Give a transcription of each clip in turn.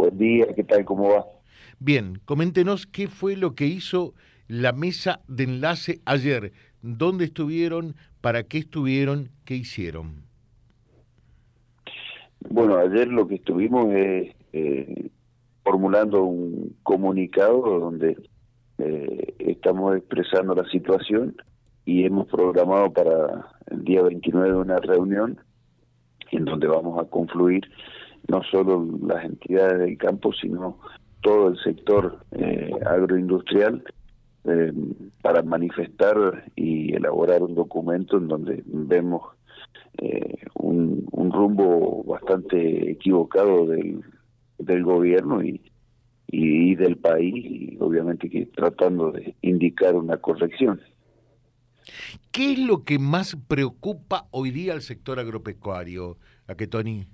Buen día, ¿qué tal? ¿Cómo va? Bien, coméntenos qué fue lo que hizo la mesa de enlace ayer. ¿Dónde estuvieron? ¿Para qué estuvieron? ¿Qué hicieron? Bueno, ayer lo que estuvimos es eh, formulando un comunicado donde eh, estamos expresando la situación y hemos programado para el día 29 una reunión en donde vamos a confluir no solo las entidades del campo, sino todo el sector eh, agroindustrial eh, para manifestar y elaborar un documento en donde vemos eh, un, rumbo bastante equivocado del, del gobierno y, y, del país y obviamente que tratando de indicar una corrección. ¿Qué es lo que más preocupa hoy día al sector agropecuario, a que Tony?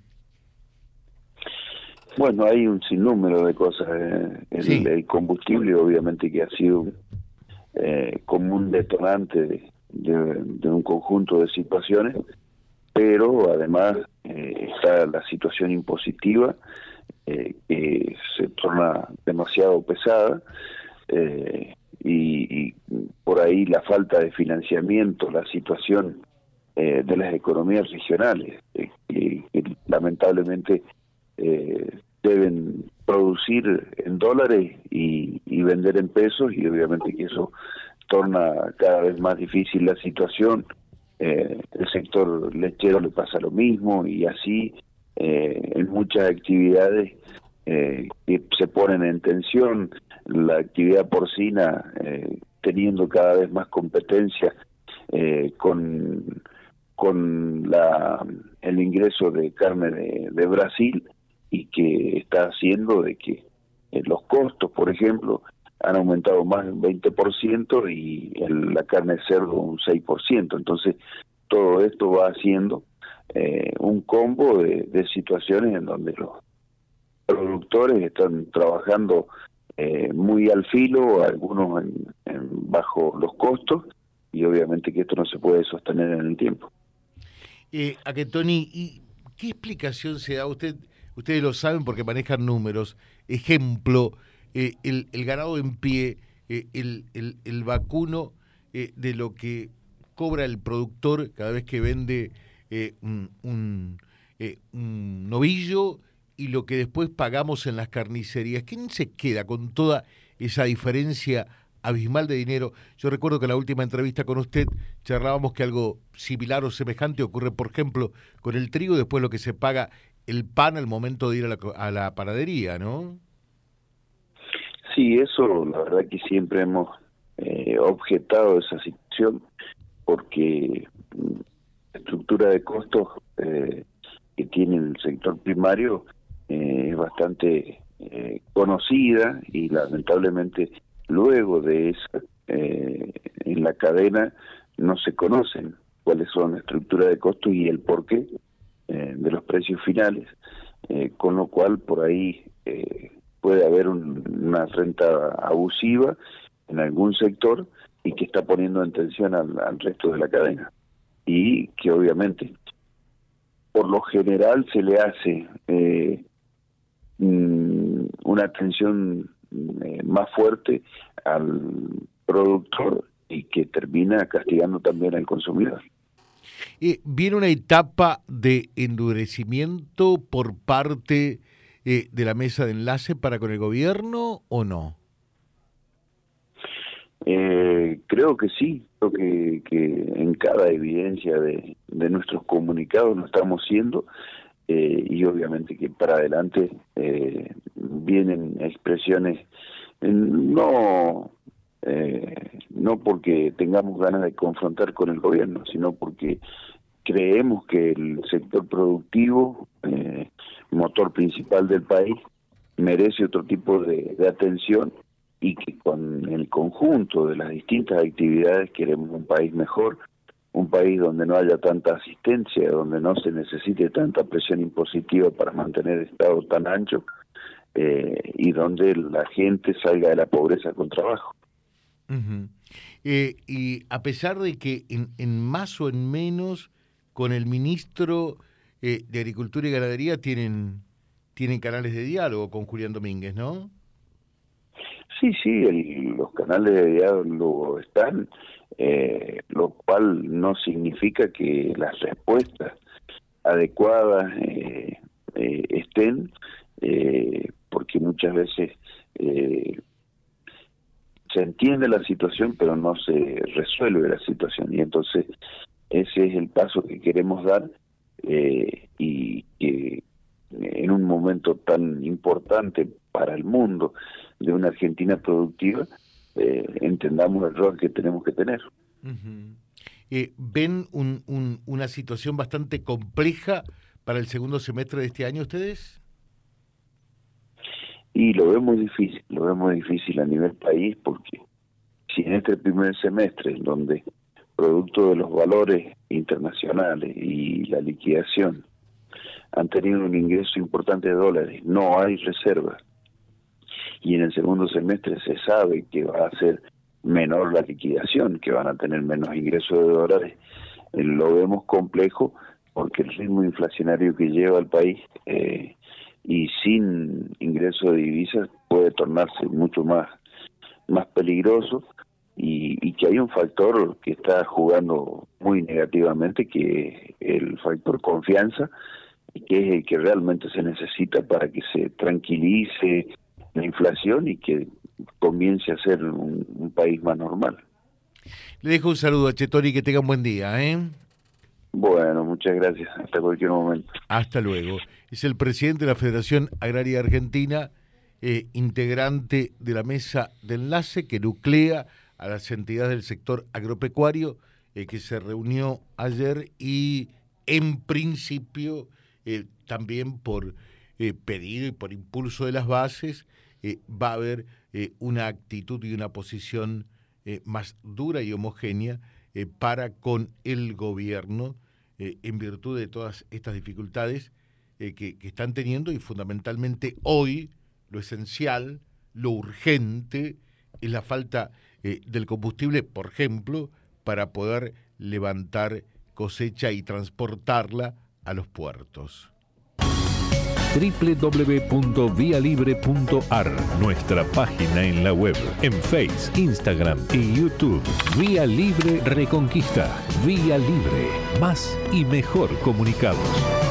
Bueno, hay un sinnúmero de cosas. Eh, el, combustible, obviamente, que ha sido eh, como un detonante de, un conjunto de situaciones, pero además eh, está la situación impositiva que se torna demasiado pesada y, por ahí la falta de financiamiento, la situación de las economías regionales, que, lamentablemente eh, deben producir en dólares y, vender en pesos y obviamente que eso torna cada vez más difícil la situación. Eh, el sector lechero le pasa lo mismo y así eh, en muchas actividades eh, que se ponen en tensión, la actividad porcina teniendo cada vez más competencia con con la, el ingreso de carne de Brasil que está haciendo de que eh, los costos, por ejemplo, han aumentado más de un 20% y la carne de cerdo un 6%. Entonces, todo esto va haciendo eh, un combo de, situaciones en donde los productores están trabajando eh, muy al filo, algunos en, bajo los costos, y obviamente que esto no se puede sostener en el tiempo. a que Tony, ¿y qué explicación se da usted? Ustedes lo saben porque manejan números. Ejemplo, eh, el, ganado en pie, eh, el, vacuno eh, de lo que cobra el productor cada vez que vende un, un, novillo y lo que después pagamos en las carnicerías. ¿Quién se queda con toda esa diferencia abismal de dinero? Yo recuerdo que en la última entrevista con usted charlábamos que algo similar o semejante ocurre, por ejemplo, con el trigo, después lo que se paga el pan al momento de ir a la, a la ¿no? Sí, eso la verdad que siempre hemos eh, objetado esa situación porque mm, la estructura de costos eh, que tiene el sector primario eh, es bastante conocida y lamentablemente luego de eso en la cadena no se conocen cuáles son la estructura de costos y el por qué eh, de los precios finales, eh, con lo cual por ahí eh, puede haber una renta abusiva en algún sector y que está poniendo en tensión al, resto de la cadena. Y que obviamente, por lo general, se le hace mm, una atención más fuerte al productor y que termina castigando también al consumidor. Eh, ¿Viene una etapa de endurecimiento por parte eh, de la mesa de enlace para con el gobierno o no? Eh, creo que sí, creo que, en cada evidencia de, nuestros comunicados lo estamos haciendo y obviamente que para adelante vienen expresiones no eh, no porque tengamos ganas de confrontar con el gobierno, sino porque creemos que el sector productivo, eh, motor principal del país, merece otro tipo de, atención y que con el conjunto de las distintas actividades queremos un país mejor, un país donde no haya tanta asistencia, donde no se necesite tanta presión impositiva para mantener Estado tan ancho eh, y donde la gente salga de la pobreza con trabajo. Eh, y a pesar de que en, más o en menos con el ministro eh, de Agricultura y Ganadería tienen, tienen canales de diálogo con Julián Domínguez, ¿no? Sí, sí, los canales de diálogo están, eh, lo cual no significa que las respuestas adecuadas eh, eh, estén, porque muchas veces se entiende la situación, pero no se resuelve la situación. Y entonces ese es el paso que queremos dar y que en un momento tan importante para el mundo de una Argentina productiva, eh, entendamos el rol que tenemos que tener. Eh, ¿Ven una situación bastante compleja para el segundo semestre de este año ustedes? Y lo vemos difícil, lo vemos difícil a nivel país porque si en este primer semestre, en donde producto de los valores internacionales y la liquidación han tenido un ingreso importante de dólares, no hay reservas, y en el segundo semestre se sabe que va a ser menor la liquidación, que van a tener menos ingresos de dólares, eh, lo vemos complejo porque el ritmo inflacionario que lleva el país eh, y sin ingreso de divisas puede tornarse mucho más, más peligroso y, y, que hay un factor que está jugando muy negativamente que es el factor confianza y que es el que realmente se necesita para que se tranquilice la inflación y que comience a ser un, país más normal. Le dejo un saludo a Chetori, que tenga un buen día. ¿eh? Bueno, muchas gracias. Hasta cualquier momento. Hasta luego. Es el presidente de la Federación Agraria Argentina, eh, integrante de la mesa de enlace que nuclea a las entidades del sector agropecuario, eh, que se reunió ayer y en principio eh, también por pedido y por impulso de las bases va a haber una actitud y una posición más dura y homogénea para con el gobierno en virtud de todas estas dificultades que, que, están teniendo y fundamentalmente hoy lo esencial, lo urgente, es la falta del combustible, por ejemplo, para poder levantar cosecha y transportarla a los puertos www.vialibre.ar, nuestra página en la web, en Face, Instagram y YouTube. Vía Libre Reconquista. Vía Libre. Más y mejor comunicados.